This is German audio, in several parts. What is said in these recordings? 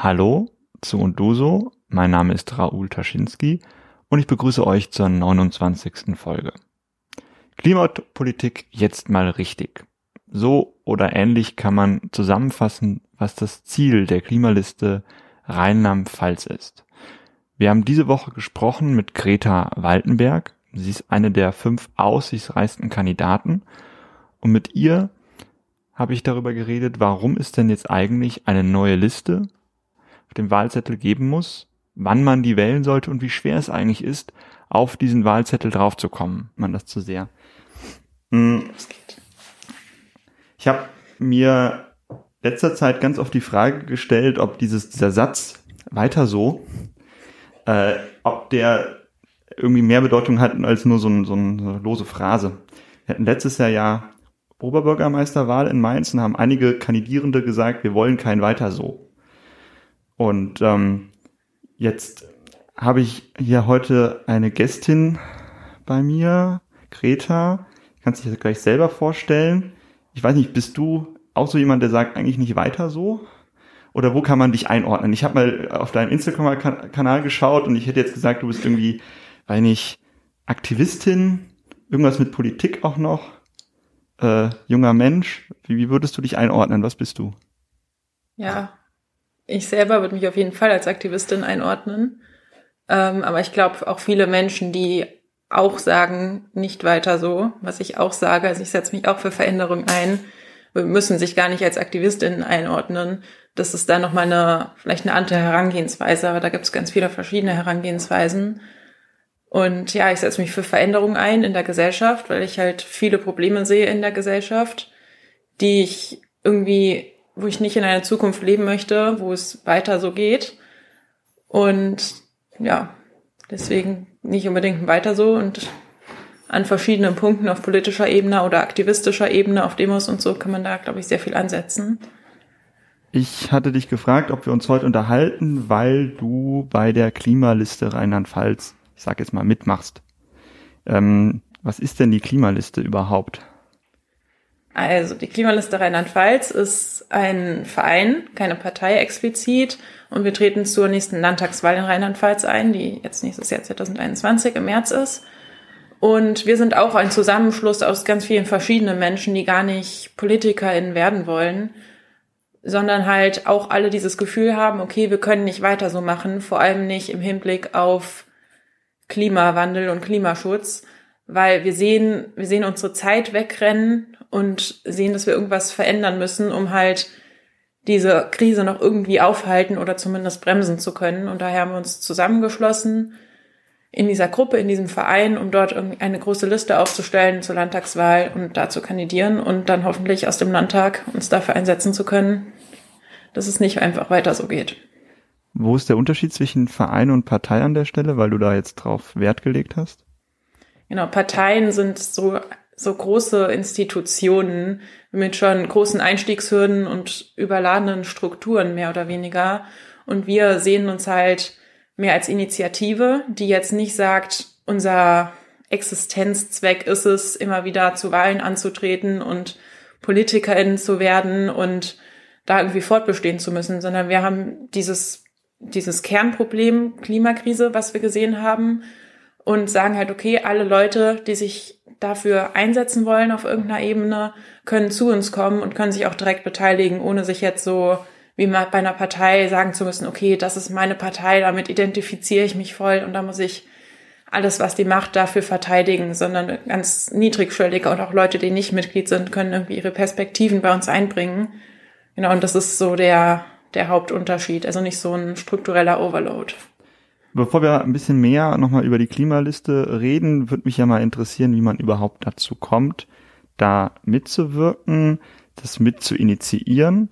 Hallo zu und du so. Mein Name ist Raoul Taschinski und ich begrüße euch zur 29. Folge. Klimapolitik jetzt mal richtig. So oder ähnlich kann man zusammenfassen, was das Ziel der Klimaliste Rheinland-Pfalz ist. Wir haben diese Woche gesprochen mit Greta Waltenberg. Sie ist eine der fünf aussichtsreichsten Kandidaten. Und mit ihr habe ich darüber geredet, warum es denn jetzt eigentlich eine neue Liste auf dem Wahlzettel geben muss, wann man die wählen sollte und wie schwer es eigentlich ist, auf diesen Wahlzettel draufzukommen, man das zu sehr. Hm. Ich habe mir letzter Zeit ganz oft die Frage gestellt, ob dieses, dieser Satz weiter so, äh, ob der irgendwie mehr Bedeutung hat als nur so, ein, so eine lose Phrase. Wir hatten letztes Jahr ja Oberbürgermeisterwahl in Mainz und haben einige Kandidierende gesagt, wir wollen kein weiter so. Und ähm, jetzt habe ich hier heute eine Gästin bei mir, Greta. Kannst dich gleich selber vorstellen. Ich weiß nicht, bist du auch so jemand, der sagt eigentlich nicht weiter so? Oder wo kann man dich einordnen? Ich habe mal auf deinem Instagram-Kanal geschaut und ich hätte jetzt gesagt, du bist irgendwie, weiß nicht, Aktivistin, irgendwas mit Politik auch noch, äh, junger Mensch. Wie, wie würdest du dich einordnen? Was bist du? Ja, ich selber würde mich auf jeden Fall als Aktivistin einordnen. Ähm, aber ich glaube auch viele Menschen, die auch sagen, nicht weiter so, was ich auch sage, also ich setze mich auch für Veränderung ein, müssen sich gar nicht als Aktivistin einordnen. Das ist da nochmal eine, vielleicht eine andere Herangehensweise, aber da gibt es ganz viele verschiedene Herangehensweisen. Und ja, ich setze mich für Veränderung ein in der Gesellschaft, weil ich halt viele Probleme sehe in der Gesellschaft, die ich irgendwie wo ich nicht in einer Zukunft leben möchte, wo es weiter so geht. Und ja, deswegen nicht unbedingt weiter so und an verschiedenen Punkten auf politischer Ebene oder aktivistischer Ebene, auf Demos und so kann man da, glaube ich, sehr viel ansetzen. Ich hatte dich gefragt, ob wir uns heute unterhalten, weil du bei der Klimaliste Rheinland-Pfalz, ich sag jetzt mal, mitmachst. Ähm, was ist denn die Klimaliste überhaupt? Also die Klimaliste Rheinland-Pfalz ist ein Verein, keine Partei explizit. Und wir treten zur nächsten Landtagswahl in Rheinland-Pfalz ein, die jetzt nächstes Jahr 2021 im März ist. Und wir sind auch ein Zusammenschluss aus ganz vielen verschiedenen Menschen, die gar nicht PolitikerInnen werden wollen, sondern halt auch alle dieses Gefühl haben, okay, wir können nicht weiter so machen, vor allem nicht im Hinblick auf Klimawandel und Klimaschutz, weil wir sehen, wir sehen unsere Zeit wegrennen und sehen, dass wir irgendwas verändern müssen, um halt diese Krise noch irgendwie aufhalten oder zumindest bremsen zu können. Und daher haben wir uns zusammengeschlossen in dieser Gruppe, in diesem Verein, um dort eine große Liste aufzustellen zur Landtagswahl und da zu kandidieren und dann hoffentlich aus dem Landtag uns dafür einsetzen zu können, dass es nicht einfach weiter so geht. Wo ist der Unterschied zwischen Verein und Partei an der Stelle, weil du da jetzt drauf Wert gelegt hast? Genau, Parteien sind so so große Institutionen mit schon großen Einstiegshürden und überladenen Strukturen mehr oder weniger. Und wir sehen uns halt mehr als Initiative, die jetzt nicht sagt, unser Existenzzweck ist es, immer wieder zu Wahlen anzutreten und Politikerin zu werden und da irgendwie fortbestehen zu müssen, sondern wir haben dieses, dieses Kernproblem Klimakrise, was wir gesehen haben und sagen halt, okay, alle Leute, die sich dafür einsetzen wollen auf irgendeiner Ebene, können zu uns kommen und können sich auch direkt beteiligen, ohne sich jetzt so wie bei einer Partei sagen zu müssen, okay, das ist meine Partei, damit identifiziere ich mich voll und da muss ich alles, was die macht, dafür verteidigen, sondern ganz niedrigschwellige und auch Leute, die nicht Mitglied sind, können irgendwie ihre Perspektiven bei uns einbringen. Genau, und das ist so der, der Hauptunterschied, also nicht so ein struktureller Overload. Bevor wir ein bisschen mehr nochmal über die Klimaliste reden, würde mich ja mal interessieren, wie man überhaupt dazu kommt, da mitzuwirken, das mit zu initiieren.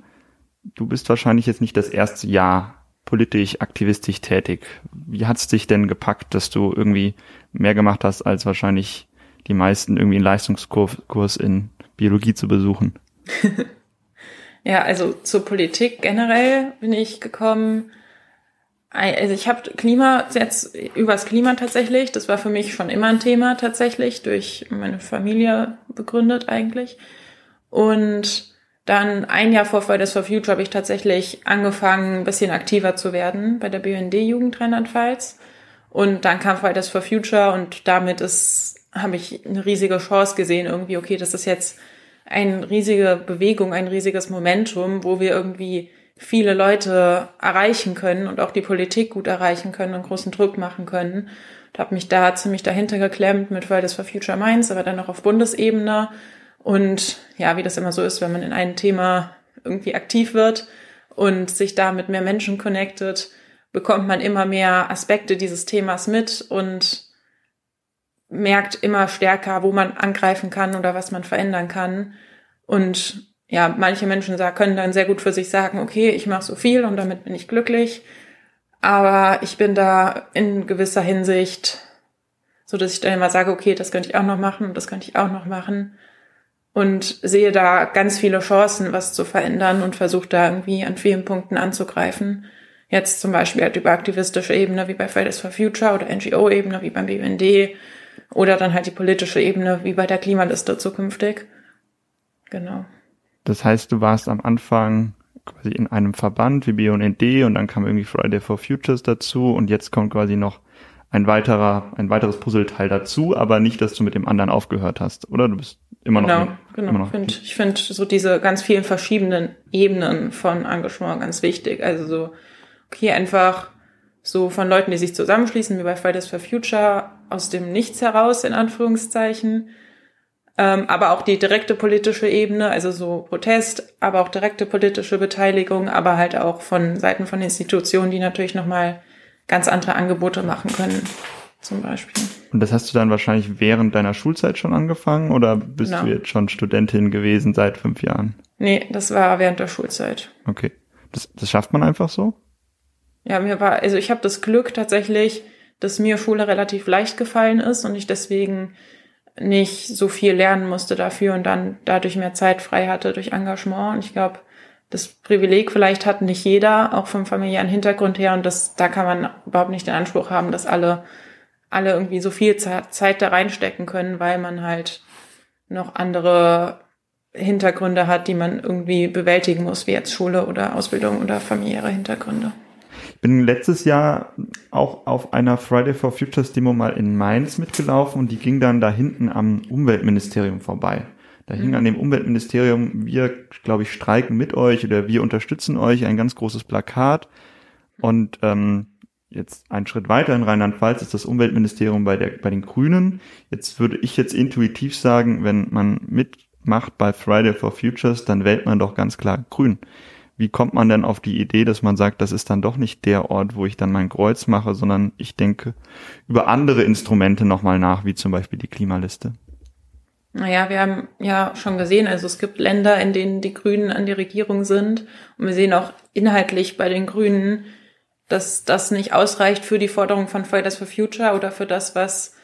Du bist wahrscheinlich jetzt nicht das erste Jahr politisch, aktivistisch tätig. Wie hat's dich denn gepackt, dass du irgendwie mehr gemacht hast, als wahrscheinlich die meisten irgendwie einen Leistungskurs in Biologie zu besuchen? ja, also zur Politik generell bin ich gekommen also ich habe Klima jetzt übers Klima tatsächlich, das war für mich schon immer ein Thema tatsächlich, durch meine Familie begründet eigentlich. Und Dann ein Jahr vor Fridays for Future habe ich tatsächlich angefangen, ein bisschen aktiver zu werden bei der BND-Jugend Rheinland-Pfalz. Und dann kam Fridays for Future und damit ist, habe ich eine riesige Chance gesehen, irgendwie, okay, das ist jetzt eine riesige Bewegung, ein riesiges Momentum, wo wir irgendwie viele Leute erreichen können und auch die Politik gut erreichen können und großen Druck machen können. Ich habe mich da ziemlich dahinter geklemmt mit Fridays for Future Mainz, aber dann auch auf Bundesebene und ja, wie das immer so ist, wenn man in einem Thema irgendwie aktiv wird und sich da mit mehr Menschen connected, bekommt man immer mehr Aspekte dieses Themas mit und merkt immer stärker, wo man angreifen kann oder was man verändern kann. Und ja, manche Menschen können dann sehr gut für sich sagen, okay, ich mache so viel und damit bin ich glücklich. Aber ich bin da in gewisser Hinsicht so, dass ich dann immer sage, okay, das könnte ich auch noch machen und das könnte ich auch noch machen und sehe da ganz viele Chancen, was zu verändern und versuche da irgendwie an vielen Punkten anzugreifen. Jetzt zum Beispiel halt über aktivistische Ebene wie bei Fridays for Future oder NGO-Ebene wie beim BUND oder dann halt die politische Ebene wie bei der Klimaliste zukünftig. Genau. Das heißt, du warst am Anfang quasi in einem Verband wie BUND und dann kam irgendwie Friday for Futures dazu und jetzt kommt quasi noch ein weiterer, ein weiteres Puzzleteil dazu, aber nicht, dass du mit dem anderen aufgehört hast, oder? Du bist immer noch. Genau, genau. Immer noch find, ich finde so diese ganz vielen verschiedenen Ebenen von Engagement ganz wichtig. Also so, okay, einfach so von Leuten, die sich zusammenschließen, wie bei Fridays for Future, aus dem Nichts heraus, in Anführungszeichen. Ähm, aber auch die direkte politische Ebene, also so Protest, aber auch direkte politische Beteiligung, aber halt auch von Seiten von Institutionen, die natürlich nochmal ganz andere Angebote machen können, zum Beispiel. Und das hast du dann wahrscheinlich während deiner Schulzeit schon angefangen oder bist genau. du jetzt schon Studentin gewesen seit fünf Jahren? Nee, das war während der Schulzeit. Okay. Das, das schafft man einfach so? Ja, mir war, also ich habe das Glück tatsächlich, dass mir Schule relativ leicht gefallen ist und ich deswegen nicht so viel lernen musste dafür und dann dadurch mehr Zeit frei hatte durch Engagement. Und ich glaube, das Privileg vielleicht hat nicht jeder, auch vom familiären Hintergrund her. Und das, da kann man überhaupt nicht den Anspruch haben, dass alle alle irgendwie so viel Zeit da reinstecken können, weil man halt noch andere Hintergründe hat, die man irgendwie bewältigen muss, wie jetzt Schule oder Ausbildung oder familiäre Hintergründe. Ich bin letztes Jahr auch auf einer Friday for Futures Demo mal in Mainz mitgelaufen und die ging dann da hinten am Umweltministerium vorbei. Da hing mhm. an dem Umweltministerium, wir, glaube ich, streiken mit euch oder wir unterstützen euch, ein ganz großes Plakat. Und ähm, Jetzt ein Schritt weiter in Rheinland-Pfalz ist das Umweltministerium bei, der, bei den Grünen. Jetzt würde ich jetzt intuitiv sagen, wenn man mitmacht bei Friday for Futures, dann wählt man doch ganz klar Grün. Wie kommt man denn auf die Idee, dass man sagt, das ist dann doch nicht der Ort, wo ich dann mein Kreuz mache, sondern ich denke über andere Instrumente nochmal nach, wie zum Beispiel die Klimaliste? Naja, wir haben ja schon gesehen, also es gibt Länder, in denen die Grünen an die Regierung sind. Und wir sehen auch inhaltlich bei den Grünen, dass das nicht ausreicht für die Forderung von Fridays for Future oder für das, was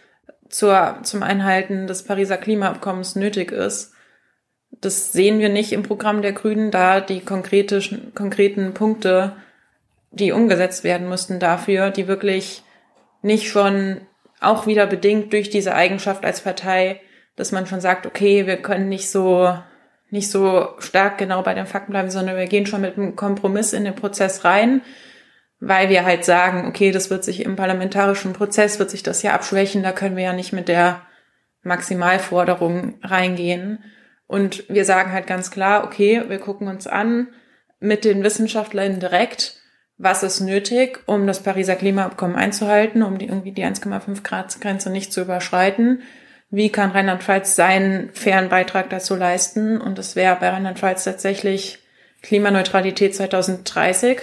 zur, zum Einhalten des Pariser Klimaabkommens nötig ist. Das sehen wir nicht im Programm der Grünen, da die konkrete, konkreten Punkte, die umgesetzt werden müssten dafür, die wirklich nicht schon auch wieder bedingt durch diese Eigenschaft als Partei, dass man schon sagt, okay, wir können nicht so, nicht so stark genau bei den Fakten bleiben, sondern wir gehen schon mit einem Kompromiss in den Prozess rein weil wir halt sagen, okay, das wird sich im parlamentarischen Prozess, wird sich das ja abschwächen, da können wir ja nicht mit der Maximalforderung reingehen. Und wir sagen halt ganz klar, okay, wir gucken uns an mit den Wissenschaftlern direkt, was ist nötig, um das Pariser Klimaabkommen einzuhalten, um die, irgendwie die 1,5 Grad Grenze nicht zu überschreiten. Wie kann Rheinland-Pfalz seinen fairen Beitrag dazu leisten? Und es wäre bei Rheinland-Pfalz tatsächlich Klimaneutralität 2030.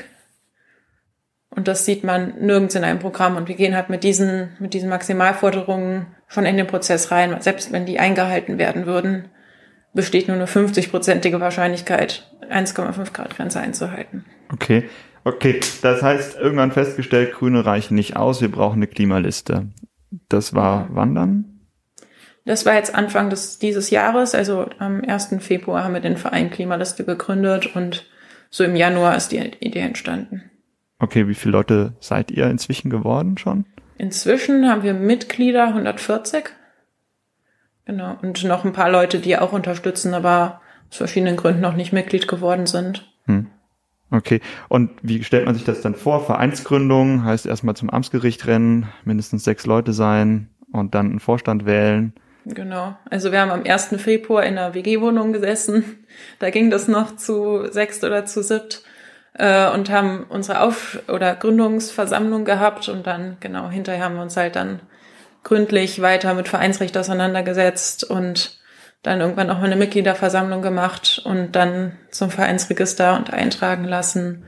Und das sieht man nirgends in einem Programm. Und wir gehen halt mit diesen, mit diesen Maximalforderungen schon in den Prozess rein. Selbst wenn die eingehalten werden würden, besteht nur eine 50-prozentige Wahrscheinlichkeit, 1,5 Grad Grenze einzuhalten. Okay. Okay. Das heißt, irgendwann festgestellt, Grüne reichen nicht aus. Wir brauchen eine Klimaliste. Das war wann dann? Das war jetzt Anfang des, dieses Jahres. Also am 1. Februar haben wir den Verein Klimaliste gegründet und so im Januar ist die Idee entstanden. Okay, wie viele Leute seid ihr inzwischen geworden schon? Inzwischen haben wir Mitglieder 140. Genau. Und noch ein paar Leute, die auch unterstützen, aber aus verschiedenen Gründen noch nicht Mitglied geworden sind. Hm. Okay. Und wie stellt man sich das dann vor? Vereinsgründung heißt erstmal zum Amtsgericht rennen, mindestens sechs Leute sein und dann einen Vorstand wählen. Genau. Also wir haben am 1. Februar in einer WG-Wohnung gesessen. Da ging das noch zu sechst oder zu siebt äh, und haben unsere Auf- oder Gründungsversammlung gehabt und dann, genau, hinterher haben wir uns halt dann gründlich weiter mit Vereinsrecht auseinandergesetzt und dann irgendwann auch mal eine Mitgliederversammlung gemacht und dann zum Vereinsregister und eintragen lassen.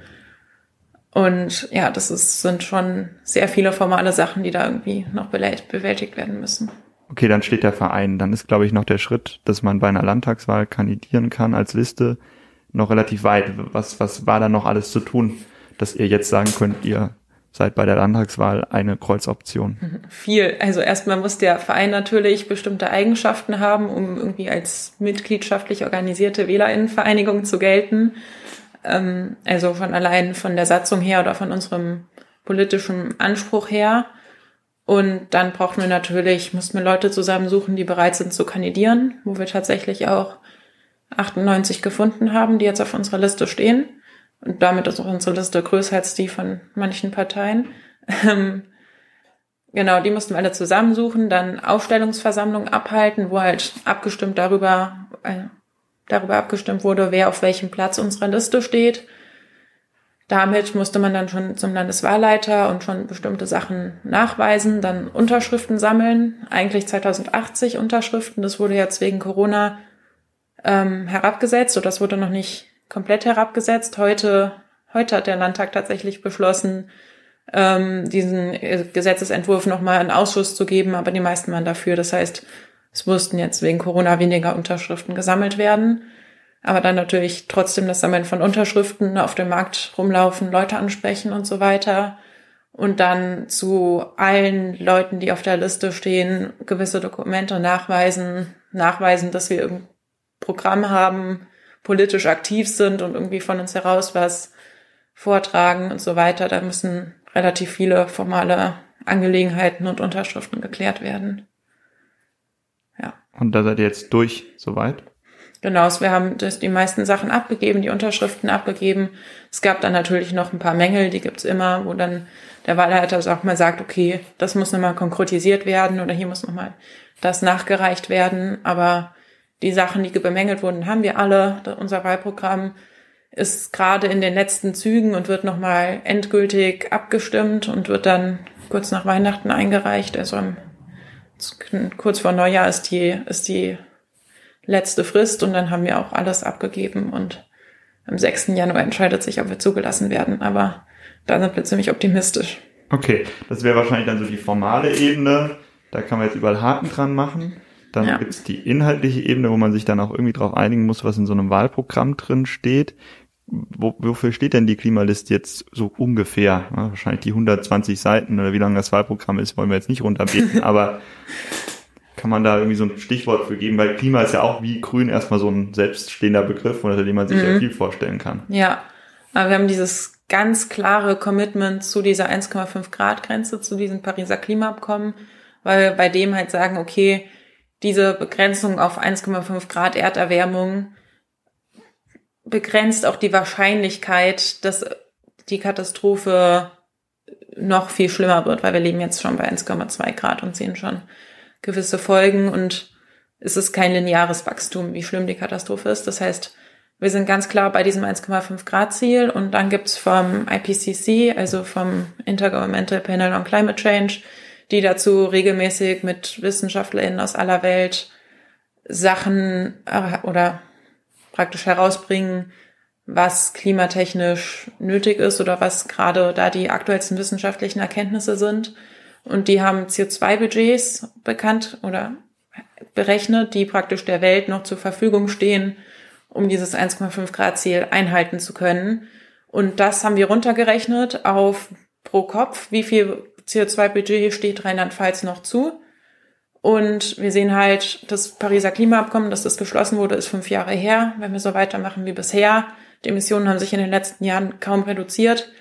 Und ja, das ist, sind schon sehr viele formale Sachen, die da irgendwie noch bewältigt werden müssen. Okay, dann steht der Verein. Dann ist, glaube ich, noch der Schritt, dass man bei einer Landtagswahl kandidieren kann als Liste, noch relativ weit. Was, was war da noch alles zu tun, dass ihr jetzt sagen könnt, ihr seid bei der Landtagswahl eine Kreuzoption? Viel. Also erstmal muss der Verein natürlich bestimmte Eigenschaften haben, um irgendwie als mitgliedschaftlich organisierte Wählerinnenvereinigung zu gelten. Ähm, also von allein von der Satzung her oder von unserem politischen Anspruch her. Und dann brauchten wir natürlich, mussten wir Leute zusammensuchen, die bereit sind zu kandidieren, wo wir tatsächlich auch 98 gefunden haben, die jetzt auf unserer Liste stehen. Und damit ist auch unsere Liste größer als die von manchen Parteien. Ähm, genau, die mussten wir alle zusammensuchen, dann Aufstellungsversammlungen abhalten, wo halt abgestimmt darüber, äh, darüber abgestimmt wurde, wer auf welchem Platz unserer Liste steht. Damit musste man dann schon zum Landeswahlleiter und schon bestimmte Sachen nachweisen, dann Unterschriften sammeln. Eigentlich 2080 Unterschriften. Das wurde jetzt wegen Corona ähm, herabgesetzt oder das wurde noch nicht komplett herabgesetzt. Heute, heute hat der Landtag tatsächlich beschlossen, ähm, diesen Gesetzesentwurf nochmal in Ausschuss zu geben, aber die meisten waren dafür. Das heißt, es mussten jetzt wegen Corona weniger Unterschriften gesammelt werden. Aber dann natürlich trotzdem das Sammeln von Unterschriften auf dem Markt rumlaufen, Leute ansprechen und so weiter. Und dann zu allen Leuten, die auf der Liste stehen, gewisse Dokumente nachweisen, nachweisen, dass wir ein Programm haben, politisch aktiv sind und irgendwie von uns heraus was vortragen und so weiter. Da müssen relativ viele formale Angelegenheiten und Unterschriften geklärt werden. Ja. Und da seid ihr jetzt durch soweit? Genau, wir haben das, die meisten Sachen abgegeben, die Unterschriften abgegeben. Es gab dann natürlich noch ein paar Mängel, die gibt's immer, wo dann der Wahlleiter auch mal sagt, okay, das muss nochmal konkretisiert werden oder hier muss nochmal das nachgereicht werden. Aber die Sachen, die bemängelt wurden, haben wir alle. Unser Wahlprogramm ist gerade in den letzten Zügen und wird nochmal endgültig abgestimmt und wird dann kurz nach Weihnachten eingereicht. Also am, kurz vor Neujahr ist die, ist die letzte Frist und dann haben wir auch alles abgegeben und am 6. Januar entscheidet sich, ob wir zugelassen werden. Aber da sind wir ziemlich optimistisch. Okay, das wäre wahrscheinlich dann so die formale Ebene. Da kann man jetzt überall Haken dran machen. Dann ja. gibt's die inhaltliche Ebene, wo man sich dann auch irgendwie darauf einigen muss, was in so einem Wahlprogramm drin steht. Wo, wofür steht denn die Klimaliste jetzt so ungefähr? Ja, wahrscheinlich die 120 Seiten oder wie lange das Wahlprogramm ist, wollen wir jetzt nicht runterbeten, aber kann man da irgendwie so ein Stichwort für geben, weil Klima ist ja auch wie Grün erstmal so ein selbststehender Begriff, unter dem man sich mhm. ja viel vorstellen kann. Ja, aber wir haben dieses ganz klare Commitment zu dieser 1,5 Grad Grenze, zu diesem Pariser Klimaabkommen, weil wir bei dem halt sagen, okay, diese Begrenzung auf 1,5 Grad Erderwärmung begrenzt auch die Wahrscheinlichkeit, dass die Katastrophe noch viel schlimmer wird, weil wir leben jetzt schon bei 1,2 Grad und sehen schon gewisse Folgen und es ist kein lineares Wachstum, wie schlimm die Katastrophe ist. Das heißt, wir sind ganz klar bei diesem 1,5 Grad Ziel und dann gibt's vom IPCC, also vom Intergovernmental Panel on Climate Change, die dazu regelmäßig mit WissenschaftlerInnen aus aller Welt Sachen äh, oder praktisch herausbringen, was klimatechnisch nötig ist oder was gerade da die aktuellsten wissenschaftlichen Erkenntnisse sind. Und die haben CO2-Budgets bekannt oder berechnet, die praktisch der Welt noch zur Verfügung stehen, um dieses 1,5 Grad Ziel einhalten zu können. Und das haben wir runtergerechnet auf pro Kopf, wie viel CO2-Budget steht Rheinland-Pfalz noch zu. Und wir sehen halt, das Pariser Klimaabkommen, dass das geschlossen wurde, ist fünf Jahre her. Wenn wir so weitermachen wie bisher, die Emissionen haben sich in den letzten Jahren kaum reduziert,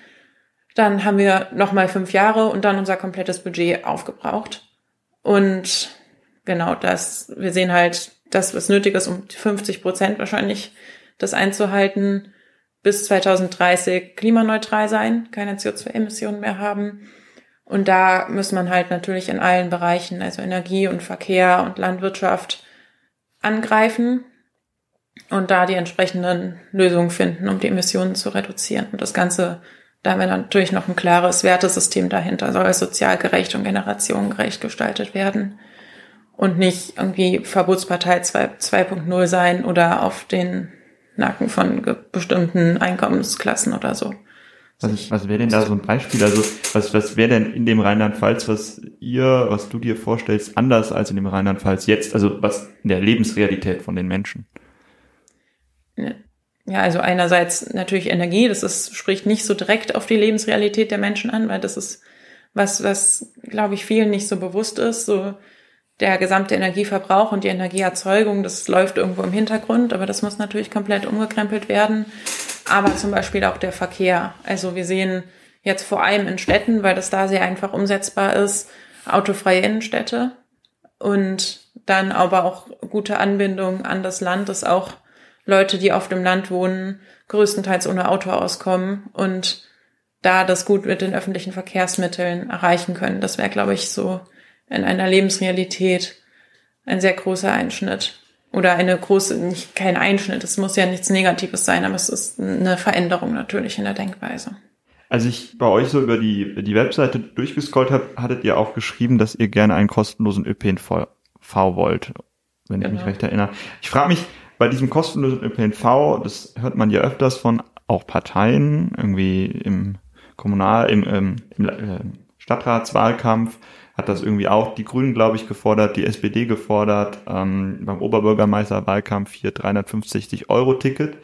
dann haben wir nochmal fünf Jahre und dann unser komplettes Budget aufgebraucht. Und genau das, wir sehen halt, das, was nötig ist, um 50 Prozent wahrscheinlich das einzuhalten, bis 2030 klimaneutral sein, keine CO2-Emissionen mehr haben. Und da muss man halt natürlich in allen Bereichen, also Energie und Verkehr und Landwirtschaft, angreifen und da die entsprechenden Lösungen finden, um die Emissionen zu reduzieren. Und das Ganze, da haben wir natürlich noch ein klares Wertesystem dahinter, soll sozial gerecht und generationengerecht gestaltet werden und nicht irgendwie Verbotspartei 2.0 sein oder auf den Nacken von bestimmten Einkommensklassen oder so. Was, was wäre denn da so ein Beispiel? Also was, was wäre denn in dem Rheinland-Pfalz, was ihr, was du dir vorstellst, anders als in dem Rheinland-Pfalz jetzt? Also was in der Lebensrealität von den Menschen? Ja, also einerseits natürlich Energie, das ist, spricht nicht so direkt auf die Lebensrealität der Menschen an, weil das ist was, was, glaube ich, vielen nicht so bewusst ist. So der gesamte Energieverbrauch und die Energieerzeugung, das läuft irgendwo im Hintergrund, aber das muss natürlich komplett umgekrempelt werden. Aber zum Beispiel auch der Verkehr. Also wir sehen jetzt vor allem in Städten, weil das da sehr einfach umsetzbar ist, autofreie Innenstädte und dann aber auch gute Anbindung an das Land, dass auch Leute, die auf dem Land wohnen, größtenteils ohne Auto auskommen und da das gut mit den öffentlichen Verkehrsmitteln erreichen können. Das wäre, glaube ich, so in einer Lebensrealität ein sehr großer Einschnitt. Oder eine große, nicht kein Einschnitt, es muss ja nichts Negatives sein, aber es ist eine Veränderung natürlich in der Denkweise. Als ich bei euch so über die, die Webseite durchgescrollt habe, hattet ihr auch geschrieben, dass ihr gerne einen kostenlosen ÖPNV wollt, wenn genau. ich mich genau. recht erinnere. Ich frage mich, bei diesem kostenlosen ÖPNV, das hört man ja öfters von auch Parteien, irgendwie im Kommunal, im, im, im äh, Stadtratswahlkampf, hat das irgendwie auch die Grünen, glaube ich, gefordert, die SPD gefordert, ähm, beim Oberbürgermeisterwahlkampf hier 350 Euro Ticket.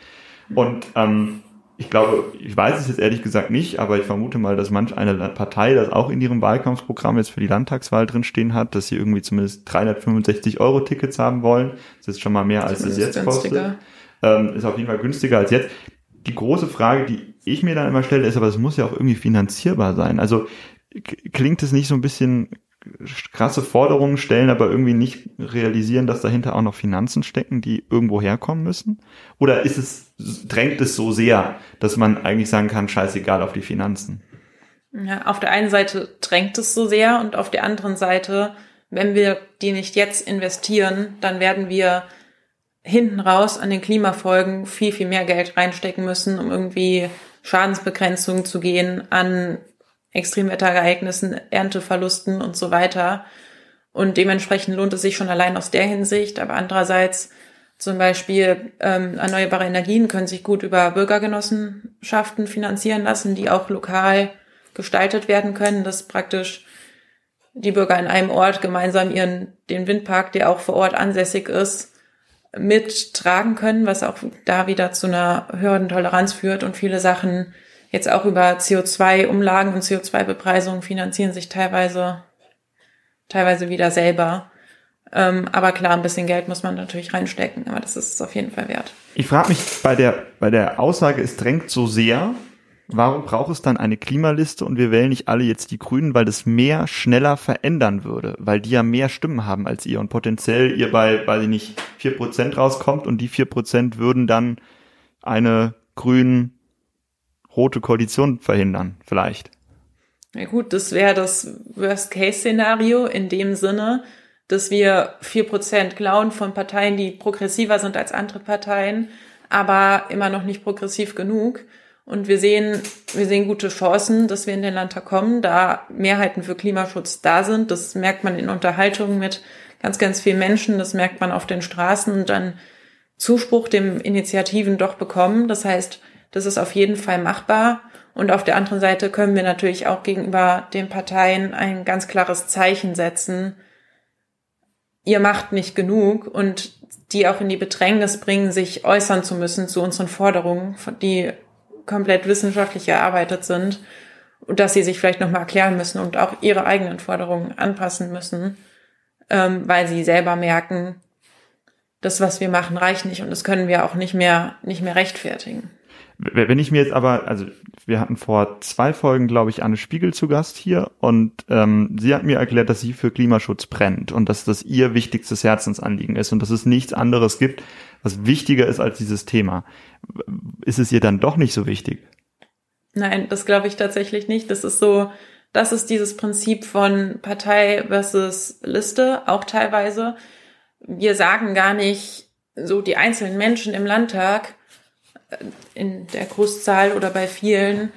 Und ähm, ich glaube, ich weiß es jetzt ehrlich gesagt nicht, aber ich vermute mal, dass manch eine Partei das auch in ihrem Wahlkampfprogramm jetzt für die Landtagswahl drin stehen hat, dass sie irgendwie zumindest 365 Euro Tickets haben wollen. Das ist schon mal mehr, als es jetzt günstiger. kostet. Ähm, ist auf jeden Fall günstiger als jetzt. Die große Frage, die ich mir dann immer stelle, ist aber, es muss ja auch irgendwie finanzierbar sein. Also klingt es nicht so ein bisschen krasse Forderungen stellen, aber irgendwie nicht realisieren, dass dahinter auch noch Finanzen stecken, die irgendwo herkommen müssen? Oder ist es, drängt es so sehr, dass man eigentlich sagen kann, scheißegal auf die Finanzen? Ja, auf der einen Seite drängt es so sehr und auf der anderen Seite, wenn wir die nicht jetzt investieren, dann werden wir hinten raus an den Klimafolgen viel, viel mehr Geld reinstecken müssen, um irgendwie Schadensbegrenzung zu gehen, an Extremwetterereignissen, Ernteverlusten und so weiter. Und dementsprechend lohnt es sich schon allein aus der Hinsicht. Aber andererseits zum Beispiel ähm, erneuerbare Energien können sich gut über Bürgergenossenschaften finanzieren lassen, die auch lokal gestaltet werden können, dass praktisch die Bürger in einem Ort gemeinsam ihren den Windpark, der auch vor Ort ansässig ist, mittragen können, was auch da wieder zu einer höheren Toleranz führt und viele Sachen jetzt auch über CO2-Umlagen und CO2-Bepreisungen finanzieren sich teilweise, teilweise wieder selber. Ähm, aber klar, ein bisschen Geld muss man natürlich reinstecken, aber das ist es auf jeden Fall wert. Ich frage mich bei der, bei der Aussage, es drängt so sehr, warum braucht es dann eine Klimaliste und wir wählen nicht alle jetzt die Grünen, weil das mehr schneller verändern würde, weil die ja mehr Stimmen haben als ihr und potenziell ihr bei, weiß ich nicht, vier Prozent rauskommt und die vier Prozent würden dann eine grün rote Koalition verhindern, vielleicht. Ja gut, das wäre das Worst-Case-Szenario in dem Sinne, dass wir vier Prozent klauen von Parteien, die progressiver sind als andere Parteien, aber immer noch nicht progressiv genug. Und wir sehen, wir sehen gute Chancen, dass wir in den Landtag kommen, da Mehrheiten für Klimaschutz da sind. Das merkt man in Unterhaltungen mit ganz, ganz vielen Menschen. Das merkt man auf den Straßen und dann Zuspruch dem Initiativen doch bekommen. Das heißt, das ist auf jeden Fall machbar. Und auf der anderen Seite können wir natürlich auch gegenüber den Parteien ein ganz klares Zeichen setzen. Ihr macht nicht genug und die auch in die Bedrängnis bringen, sich äußern zu müssen zu unseren Forderungen, die komplett wissenschaftlich erarbeitet sind und dass sie sich vielleicht nochmal erklären müssen und auch ihre eigenen Forderungen anpassen müssen, ähm, weil sie selber merken, das, was wir machen, reicht nicht und das können wir auch nicht mehr, nicht mehr rechtfertigen. Wenn ich mir jetzt aber, also wir hatten vor zwei Folgen, glaube ich, Anne Spiegel zu Gast hier und ähm, sie hat mir erklärt, dass sie für Klimaschutz brennt und dass das ihr wichtigstes Herzensanliegen ist und dass es nichts anderes gibt, was wichtiger ist als dieses Thema. Ist es ihr dann doch nicht so wichtig? Nein, das glaube ich tatsächlich nicht. Das ist so, das ist dieses Prinzip von Partei versus Liste, auch teilweise. Wir sagen gar nicht so die einzelnen Menschen im Landtag, in der Großzahl oder bei vielen,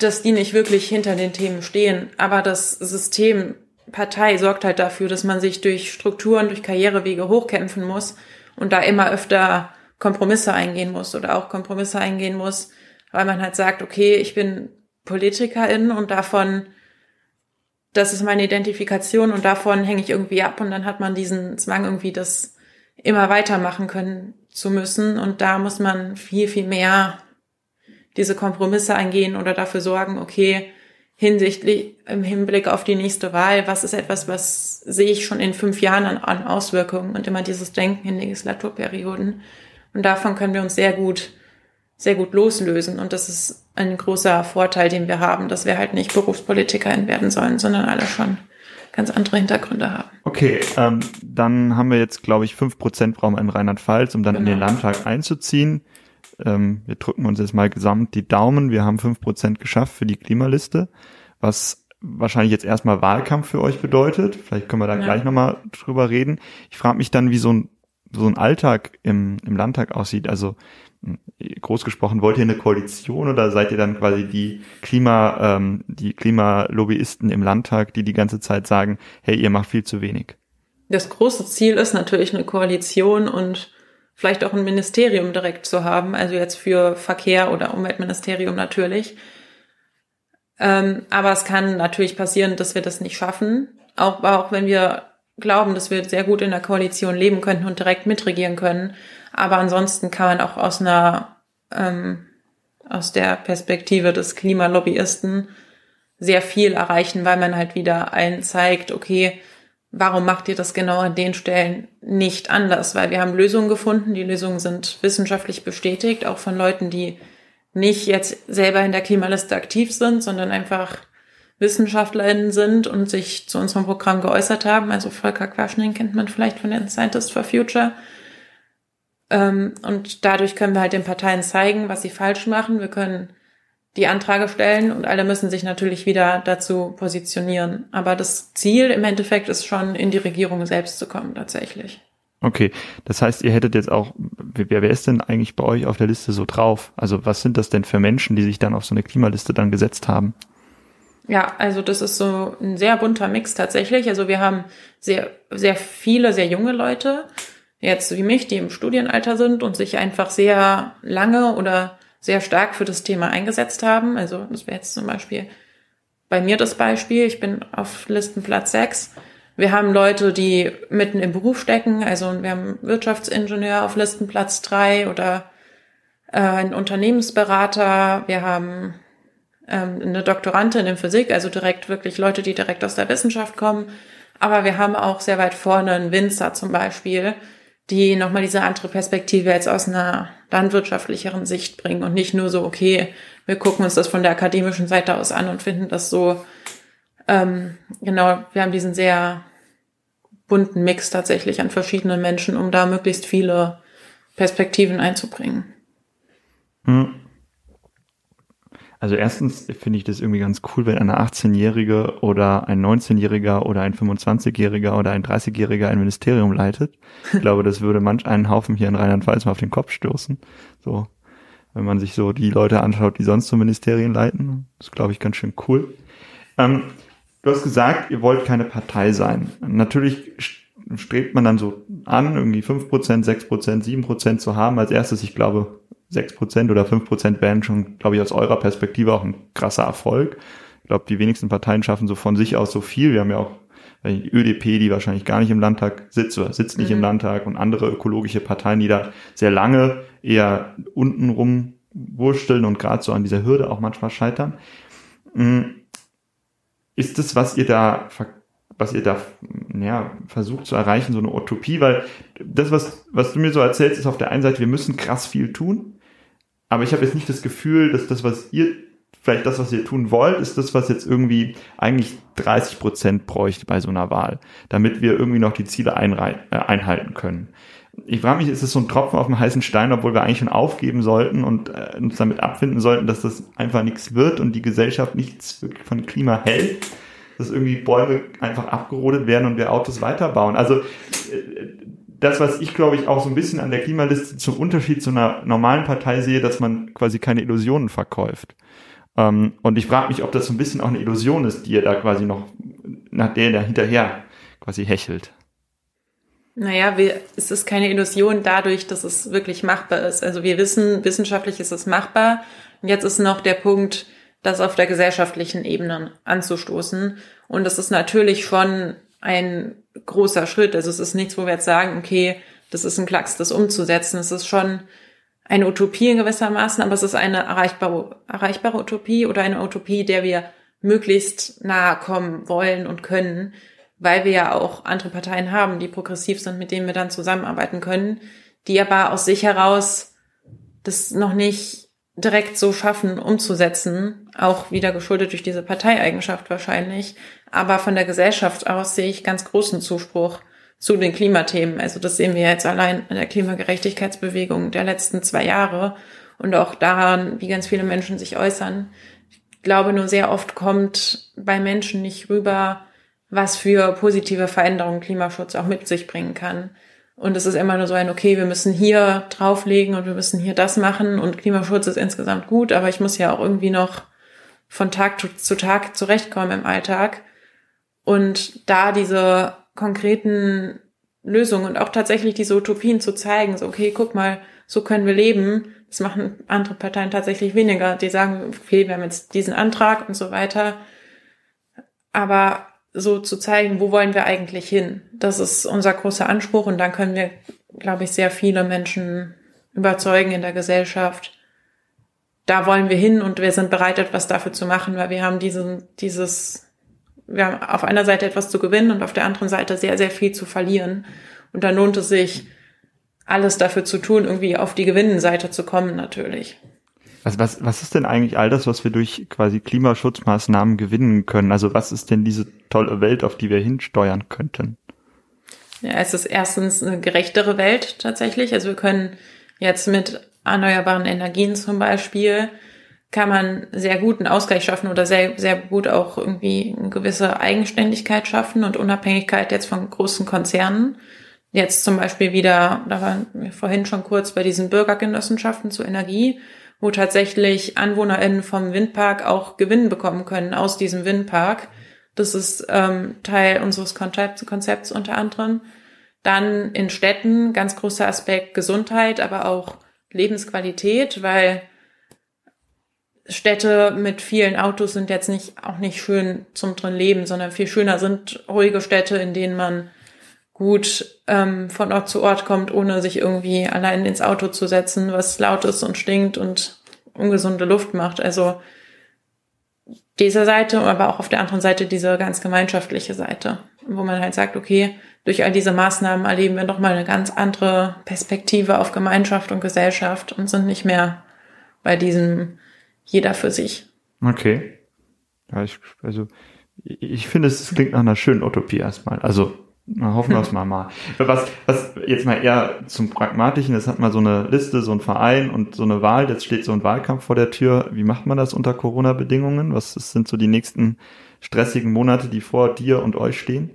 dass die nicht wirklich hinter den Themen stehen. Aber das System Partei sorgt halt dafür, dass man sich durch Strukturen, durch Karrierewege hochkämpfen muss und da immer öfter Kompromisse eingehen muss oder auch Kompromisse eingehen muss, weil man halt sagt, okay, ich bin Politikerin und davon, das ist meine Identifikation und davon hänge ich irgendwie ab und dann hat man diesen Zwang irgendwie, das immer weitermachen können zu müssen. Und da muss man viel, viel mehr diese Kompromisse eingehen oder dafür sorgen, okay, hinsichtlich im Hinblick auf die nächste Wahl, was ist etwas, was sehe ich schon in fünf Jahren an, an Auswirkungen und immer dieses Denken in Legislaturperioden. Und davon können wir uns sehr gut, sehr gut loslösen. Und das ist ein großer Vorteil, den wir haben, dass wir halt nicht Berufspolitikerin werden sollen, sondern alle schon ganz andere Hintergründe haben. Okay, ähm, dann haben wir jetzt, glaube ich, fünf Prozent brauchen wir in Rheinland-Pfalz, um dann genau. in den genau. Landtag einzuziehen. Ähm, wir drücken uns jetzt mal gesamt die Daumen. Wir haben fünf Prozent geschafft für die Klimaliste, was wahrscheinlich jetzt erstmal Wahlkampf für euch bedeutet. Vielleicht können wir da ja. gleich nochmal drüber reden. Ich frage mich dann, wie so ein, so ein Alltag im, im Landtag aussieht. Also groß gesprochen, wollt ihr eine Koalition oder seid ihr dann quasi die Klima, ähm, die Klimalobbyisten im Landtag, die die ganze Zeit sagen, hey, ihr macht viel zu wenig? Das große Ziel ist natürlich eine Koalition und vielleicht auch ein Ministerium direkt zu haben, also jetzt für Verkehr oder Umweltministerium natürlich. Ähm, aber es kann natürlich passieren, dass wir das nicht schaffen, auch, auch wenn wir glauben, dass wir sehr gut in der Koalition leben könnten und direkt mitregieren können aber ansonsten kann man auch aus einer, ähm, aus der Perspektive des Klimalobbyisten sehr viel erreichen, weil man halt wieder allen zeigt, okay, warum macht ihr das genau an den Stellen nicht anders? Weil wir haben Lösungen gefunden. Die Lösungen sind wissenschaftlich bestätigt, auch von Leuten, die nicht jetzt selber in der Klimaliste aktiv sind, sondern einfach WissenschaftlerInnen sind und sich zu unserem Programm geäußert haben. Also Volker Quaschning kennt man vielleicht von den Scientists for Future. Ähm, und dadurch können wir halt den Parteien zeigen, was sie falsch machen. Wir können die Anträge stellen und alle müssen sich natürlich wieder dazu positionieren. Aber das Ziel im Endeffekt ist schon, in die Regierung selbst zu kommen, tatsächlich. Okay, das heißt, ihr hättet jetzt auch, wer, wer ist denn eigentlich bei euch auf der Liste so drauf? Also was sind das denn für Menschen, die sich dann auf so eine Klimaliste dann gesetzt haben? Ja, also das ist so ein sehr bunter Mix tatsächlich. Also wir haben sehr, sehr viele, sehr junge Leute, jetzt wie mich, die im Studienalter sind und sich einfach sehr lange oder sehr stark für das Thema eingesetzt haben. Also das wäre jetzt zum Beispiel bei mir das Beispiel. Ich bin auf Listenplatz 6. Wir haben Leute, die mitten im Beruf stecken. Also wir haben Wirtschaftsingenieur auf Listenplatz 3 oder äh, einen Unternehmensberater. Wir haben ähm, eine Doktorandin in Physik, also direkt wirklich Leute, die direkt aus der Wissenschaft kommen. Aber wir haben auch sehr weit vorne einen Winzer zum Beispiel, die nochmal diese andere Perspektive jetzt aus einer landwirtschaftlicheren Sicht bringen und nicht nur so, okay, wir gucken uns das von der akademischen Seite aus an und finden das so, ähm, genau, wir haben diesen sehr bunten Mix tatsächlich an verschiedenen Menschen, um da möglichst viele Perspektiven einzubringen. Hm. Also erstens finde ich das irgendwie ganz cool, wenn eine 18-Jährige oder ein 19-Jähriger oder ein 25-Jähriger oder ein 30-Jähriger ein Ministerium leitet. Ich glaube, das würde manch einen Haufen hier in Rheinland-Pfalz mal auf den Kopf stoßen. So, wenn man sich so die Leute anschaut, die sonst so Ministerien leiten. Das ist, glaube ich, ganz schön cool. Ähm, du hast gesagt, ihr wollt keine Partei sein. Natürlich strebt man dann so an, irgendwie 5%, 6%, 7% zu haben. Als erstes, ich glaube, 6% oder 5% wären schon, glaube ich, aus eurer Perspektive auch ein krasser Erfolg. Ich glaube, die wenigsten Parteien schaffen so von sich aus so viel. Wir haben ja auch die ÖDP, die wahrscheinlich gar nicht im Landtag sitzt oder sitzt nicht mhm. im Landtag und andere ökologische Parteien, die da sehr lange eher unten rum wursteln und gerade so an dieser Hürde auch manchmal scheitern. Mm, ist das, was ihr da was ihr da ja, versucht zu erreichen, so eine Utopie, weil das, was, was du mir so erzählst, ist auf der einen Seite, wir müssen krass viel tun, aber ich habe jetzt nicht das Gefühl, dass das, was ihr, vielleicht das, was ihr tun wollt, ist das, was jetzt irgendwie eigentlich 30 Prozent bräuchte bei so einer Wahl, damit wir irgendwie noch die Ziele äh, einhalten können. Ich frage mich, ist es so ein Tropfen auf dem heißen Stein, obwohl wir eigentlich schon aufgeben sollten und äh, uns damit abfinden sollten, dass das einfach nichts wird und die Gesellschaft nichts von Klima hält, dass irgendwie Bäume einfach abgerodet werden und wir Autos weiterbauen. Also äh, das, was ich glaube ich auch so ein bisschen an der Klimaliste zum Unterschied zu einer normalen Partei sehe, dass man quasi keine Illusionen verkauft. Ähm, und ich frage mich, ob das so ein bisschen auch eine Illusion ist, die ihr da quasi noch, nach der der hinterher quasi hechelt. Naja, wir, es ist keine Illusion dadurch, dass es wirklich machbar ist. Also wir wissen, wissenschaftlich ist es machbar. Und jetzt ist noch der Punkt, das auf der gesellschaftlichen Ebene anzustoßen. Und das ist natürlich schon ein großer Schritt. Also es ist nichts, wo wir jetzt sagen, okay, das ist ein Klacks, das umzusetzen. Es ist schon eine Utopie in gewissermaßen, aber es ist eine erreichbare, erreichbare Utopie oder eine Utopie, der wir möglichst nahe kommen wollen und können, weil wir ja auch andere Parteien haben, die progressiv sind, mit denen wir dann zusammenarbeiten können, die aber aus sich heraus das noch nicht direkt so schaffen, umzusetzen, auch wieder geschuldet durch diese Parteieigenschaft wahrscheinlich. Aber von der Gesellschaft aus sehe ich ganz großen Zuspruch zu den Klimathemen. Also das sehen wir jetzt allein in der Klimagerechtigkeitsbewegung der letzten zwei Jahre und auch daran, wie ganz viele Menschen sich äußern. Ich glaube, nur sehr oft kommt bei Menschen nicht rüber, was für positive Veränderungen Klimaschutz auch mit sich bringen kann. Und es ist immer nur so ein, okay, wir müssen hier drauflegen und wir müssen hier das machen und Klimaschutz ist insgesamt gut, aber ich muss ja auch irgendwie noch von Tag zu Tag zurechtkommen im Alltag. Und da diese konkreten Lösungen und auch tatsächlich diese Utopien zu zeigen, so, okay, guck mal, so können wir leben, das machen andere Parteien tatsächlich weniger. Die sagen, okay, wir haben jetzt diesen Antrag und so weiter. Aber so zu zeigen, wo wollen wir eigentlich hin? Das ist unser großer Anspruch und dann können wir, glaube ich, sehr viele Menschen überzeugen in der Gesellschaft. Da wollen wir hin und wir sind bereit, etwas dafür zu machen, weil wir haben diesen, dieses, wir haben auf einer Seite etwas zu gewinnen und auf der anderen Seite sehr, sehr viel zu verlieren. Und dann lohnt es sich, alles dafür zu tun, irgendwie auf die Gewinnenseite zu kommen, natürlich. Was, was, was ist denn eigentlich all das, was wir durch quasi Klimaschutzmaßnahmen gewinnen können? Also was ist denn diese tolle Welt, auf die wir hinsteuern könnten? Ja, es ist erstens eine gerechtere Welt tatsächlich. Also wir können jetzt mit erneuerbaren Energien zum Beispiel, kann man sehr gut einen Ausgleich schaffen oder sehr, sehr gut auch irgendwie eine gewisse Eigenständigkeit schaffen und Unabhängigkeit jetzt von großen Konzernen. Jetzt zum Beispiel wieder, da waren wir vorhin schon kurz bei diesen Bürgergenossenschaften zur Energie, wo tatsächlich AnwohnerInnen vom Windpark auch Gewinn bekommen können aus diesem Windpark. Das ist ähm, Teil unseres Konzepts, Konzepts unter anderem. Dann in Städten, ganz großer Aspekt Gesundheit, aber auch Lebensqualität, weil Städte mit vielen Autos sind jetzt nicht auch nicht schön zum drin leben, sondern viel schöner sind ruhige Städte, in denen man gut ähm, von Ort zu Ort kommt, ohne sich irgendwie allein ins Auto zu setzen, was laut ist und stinkt und ungesunde Luft macht. Also dieser Seite, aber auch auf der anderen Seite diese ganz gemeinschaftliche Seite, wo man halt sagt, okay, durch all diese Maßnahmen erleben wir nochmal eine ganz andere Perspektive auf Gemeinschaft und Gesellschaft und sind nicht mehr bei diesem jeder für sich. Okay. Ja, ich, also ich finde, es klingt nach einer schönen Utopie erstmal. Also na, hoffen wir es mal mal. Was, was jetzt mal eher zum Pragmatischen, es hat mal so eine Liste, so ein Verein und so eine Wahl, jetzt steht so ein Wahlkampf vor der Tür. Wie macht man das unter Corona-Bedingungen? Was sind so die nächsten stressigen Monate, die vor dir und euch stehen?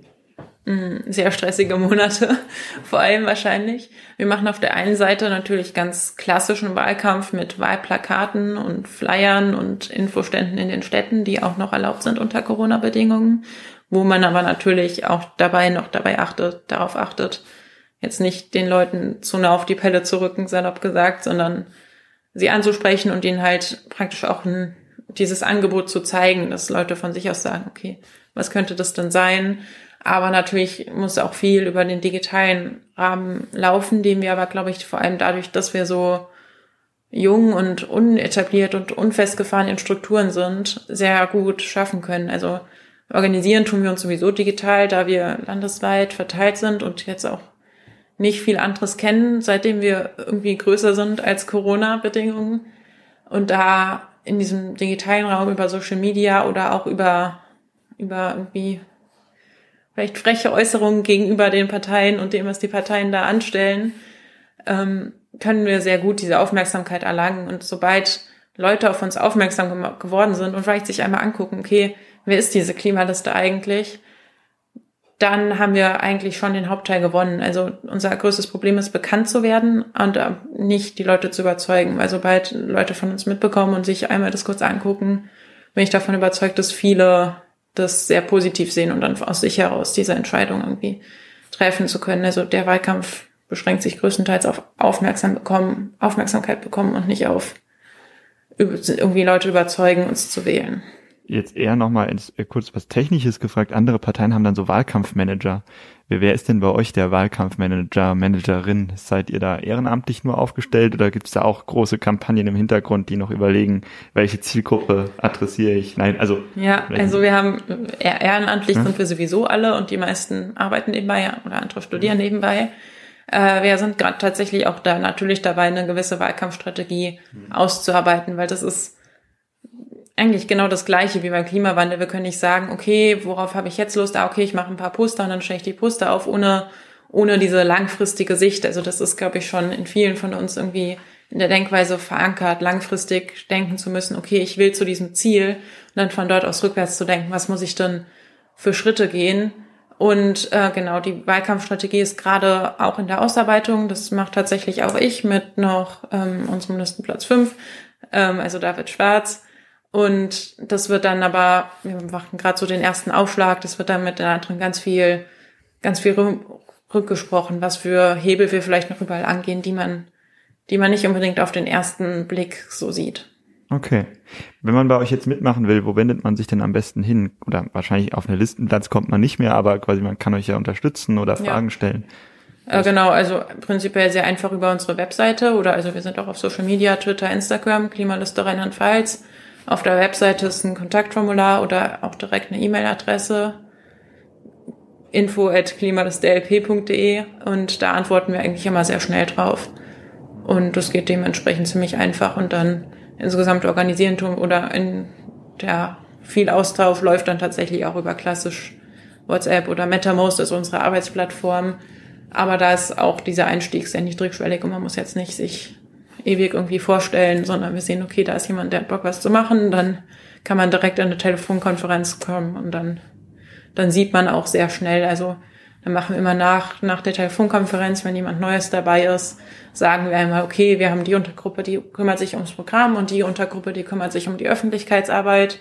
Mm, sehr stressige Monate, vor allem wahrscheinlich. Wir machen auf der einen Seite natürlich ganz klassischen Wahlkampf mit Wahlplakaten und Flyern und Infoständen in den Städten, die auch noch erlaubt sind unter Corona-Bedingungen wo man aber natürlich auch dabei noch dabei achtet, darauf achtet, jetzt nicht den Leuten zu nah auf die Pelle zu rücken, salopp gesagt, sondern sie anzusprechen und ihnen halt praktisch auch ein, dieses Angebot zu zeigen, dass Leute von sich aus sagen, okay, was könnte das denn sein? Aber natürlich muss auch viel über den digitalen Rahmen laufen, den wir aber, glaube ich, vor allem dadurch, dass wir so jung und unetabliert und unfestgefahren in Strukturen sind, sehr gut schaffen können. Also Organisieren tun wir uns sowieso digital, da wir landesweit verteilt sind und jetzt auch nicht viel anderes kennen, seitdem wir irgendwie größer sind als Corona-Bedingungen. Und da in diesem digitalen Raum über Social Media oder auch über, über irgendwie vielleicht freche Äußerungen gegenüber den Parteien und dem, was die Parteien da anstellen, ähm, können wir sehr gut diese Aufmerksamkeit erlangen. Und sobald Leute auf uns aufmerksam geworden sind und vielleicht sich einmal angucken, okay, wer ist diese Klimaliste eigentlich? Dann haben wir eigentlich schon den Hauptteil gewonnen. Also unser größtes Problem ist, bekannt zu werden und äh, nicht die Leute zu überzeugen. Weil sobald Leute von uns mitbekommen und sich einmal das kurz angucken, bin ich davon überzeugt, dass viele das sehr positiv sehen und dann aus sich heraus diese Entscheidung irgendwie treffen zu können. Also der Wahlkampf beschränkt sich größtenteils auf aufmerksam bekommen, Aufmerksamkeit bekommen und nicht auf irgendwie Leute überzeugen, uns zu wählen. Jetzt eher nochmal äh, kurz was Technisches gefragt. Andere Parteien haben dann so Wahlkampfmanager. Wer, ist denn bei euch der Wahlkampfmanager, Managerin? Seid ihr da ehrenamtlich nur aufgestellt oder gibt es da auch große Kampagnen im Hintergrund, die noch überlegen, welche Zielgruppe adressiere ich? Nein, also. Ja, also wir haben ehrenamtlich hm? sind wir sowieso alle und die meisten arbeiten nebenbei oder andere studieren hm. nebenbei. Äh, wir sind gerade tatsächlich auch da natürlich dabei, eine gewisse Wahlkampfstrategie mhm. auszuarbeiten, weil das ist eigentlich genau das Gleiche wie beim Klimawandel. Wir können nicht sagen, okay, worauf habe ich jetzt Lust? Ah, okay, ich mache ein paar Poster und dann stelle ich die Poster auf, ohne, ohne diese langfristige Sicht. Also das ist, glaube ich, schon in vielen von uns irgendwie in der Denkweise verankert, langfristig denken zu müssen, okay, ich will zu diesem Ziel und dann von dort aus rückwärts zu denken, was muss ich denn für Schritte gehen, und äh, genau, die Wahlkampfstrategie ist gerade auch in der Ausarbeitung. Das macht tatsächlich auch ich mit noch ähm, unserem Listenplatz 5, ähm, also David Schwarz. Und das wird dann aber, wir machen gerade so den ersten Aufschlag, das wird dann mit den anderen ganz viel, ganz viel rückgesprochen, was für Hebel wir vielleicht noch überall angehen, die man, die man nicht unbedingt auf den ersten Blick so sieht. Okay. Wenn man bei euch jetzt mitmachen will, wo wendet man sich denn am besten hin? Oder wahrscheinlich auf eine Listenplatz kommt man nicht mehr, aber quasi man kann euch ja unterstützen oder Fragen ja. stellen. Äh, genau, also prinzipiell sehr einfach über unsere Webseite oder also wir sind auch auf Social Media, Twitter, Instagram, Klimaliste Rheinland-Pfalz. Auf der Webseite ist ein Kontaktformular oder auch direkt eine E-Mail-Adresse info at klimalistelp.de und da antworten wir eigentlich immer sehr schnell drauf. Und das geht dementsprechend ziemlich einfach und dann insgesamt organisieren tun oder in der viel Austausch läuft dann tatsächlich auch über klassisch WhatsApp oder MetaMost ist unsere Arbeitsplattform. Aber da ist auch dieser Einstieg sehr niedrigschwellig und man muss jetzt nicht sich ewig irgendwie vorstellen, sondern wir sehen, okay, da ist jemand, der hat Bock, was zu machen, dann kann man direkt in eine Telefonkonferenz kommen und dann, dann sieht man auch sehr schnell, also dann machen wir immer nach, nach der Telefonkonferenz, wenn jemand Neues dabei ist, sagen wir einmal, okay, wir haben die Untergruppe, die kümmert sich ums Programm und die Untergruppe, die kümmert sich um die Öffentlichkeitsarbeit.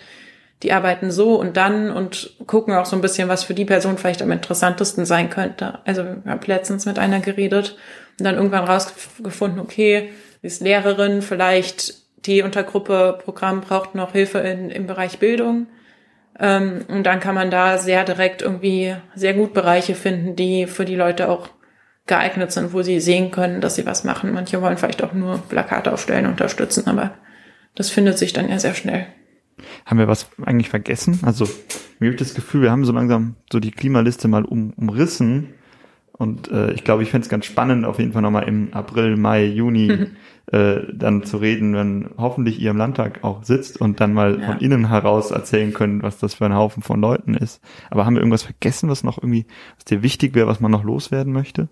Die arbeiten so und dann und gucken auch so ein bisschen, was für die Person vielleicht am interessantesten sein könnte. Also wir haben letztens mit einer geredet und dann irgendwann rausgefunden, okay, ist Lehrerin, vielleicht die Untergruppe Programm braucht noch Hilfe in, im Bereich Bildung ähm, und dann kann man da sehr direkt irgendwie sehr gut Bereiche finden, die für die Leute auch geeignet sind, wo sie sehen können, dass sie was machen. Manche wollen vielleicht auch nur Plakate aufstellen, unterstützen, aber das findet sich dann ja sehr schnell. Haben wir was eigentlich vergessen? Also mir gibt das Gefühl, wir haben so langsam so die Klimaliste mal um, umrissen. Und äh, ich glaube, ich fände es ganz spannend, auf jeden Fall nochmal im April, Mai, Juni äh, dann zu reden, wenn hoffentlich ihr im Landtag auch sitzt und dann mal ja. von innen heraus erzählen können, was das für ein Haufen von Leuten ist. Aber haben wir irgendwas vergessen, was noch irgendwie, was dir wichtig wäre, was man noch loswerden möchte?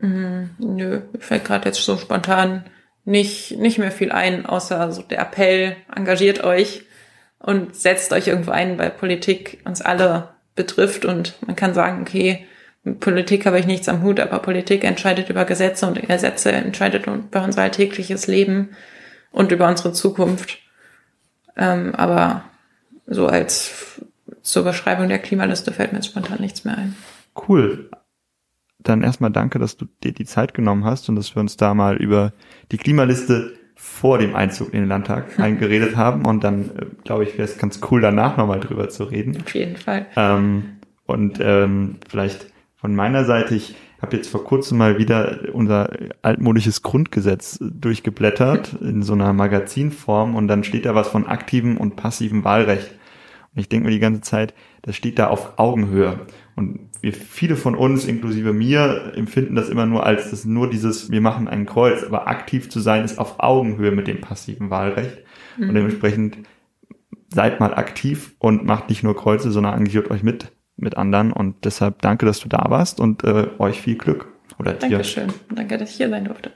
Mhm, nö, mir fällt gerade jetzt so spontan nicht, nicht mehr viel ein, außer so der Appell, engagiert euch und setzt euch irgendwo ein, weil Politik uns alle betrifft und man kann sagen, okay, Politik habe ich nichts am Hut, aber Politik entscheidet über Gesetze und Gesetze entscheidet über unser alltägliches Leben und über unsere Zukunft. Ähm, aber so als zur Beschreibung der Klimaliste fällt mir jetzt spontan nichts mehr ein. Cool. Dann erstmal danke, dass du dir die Zeit genommen hast und dass wir uns da mal über die Klimaliste vor dem Einzug in den Landtag eingeredet haben. Und dann, äh, glaube ich, wäre es ganz cool, danach nochmal drüber zu reden. Auf jeden Fall. Ähm, und ähm, vielleicht von meiner Seite, ich habe jetzt vor kurzem mal wieder unser altmodisches Grundgesetz durchgeblättert in so einer Magazinform und dann steht da was von aktivem und passivem Wahlrecht. Und ich denke mir die ganze Zeit, das steht da auf Augenhöhe. Und wir, viele von uns, inklusive mir, empfinden das immer nur als das nur dieses, wir machen ein Kreuz, aber aktiv zu sein ist auf Augenhöhe mit dem passiven Wahlrecht. Mhm. Und dementsprechend seid mal aktiv und macht nicht nur Kreuze, sondern engagiert euch mit, mit anderen. Und deshalb danke, dass du da warst und äh, euch viel Glück. Oder dir. Dankeschön. Danke, dass ich hier sein durfte.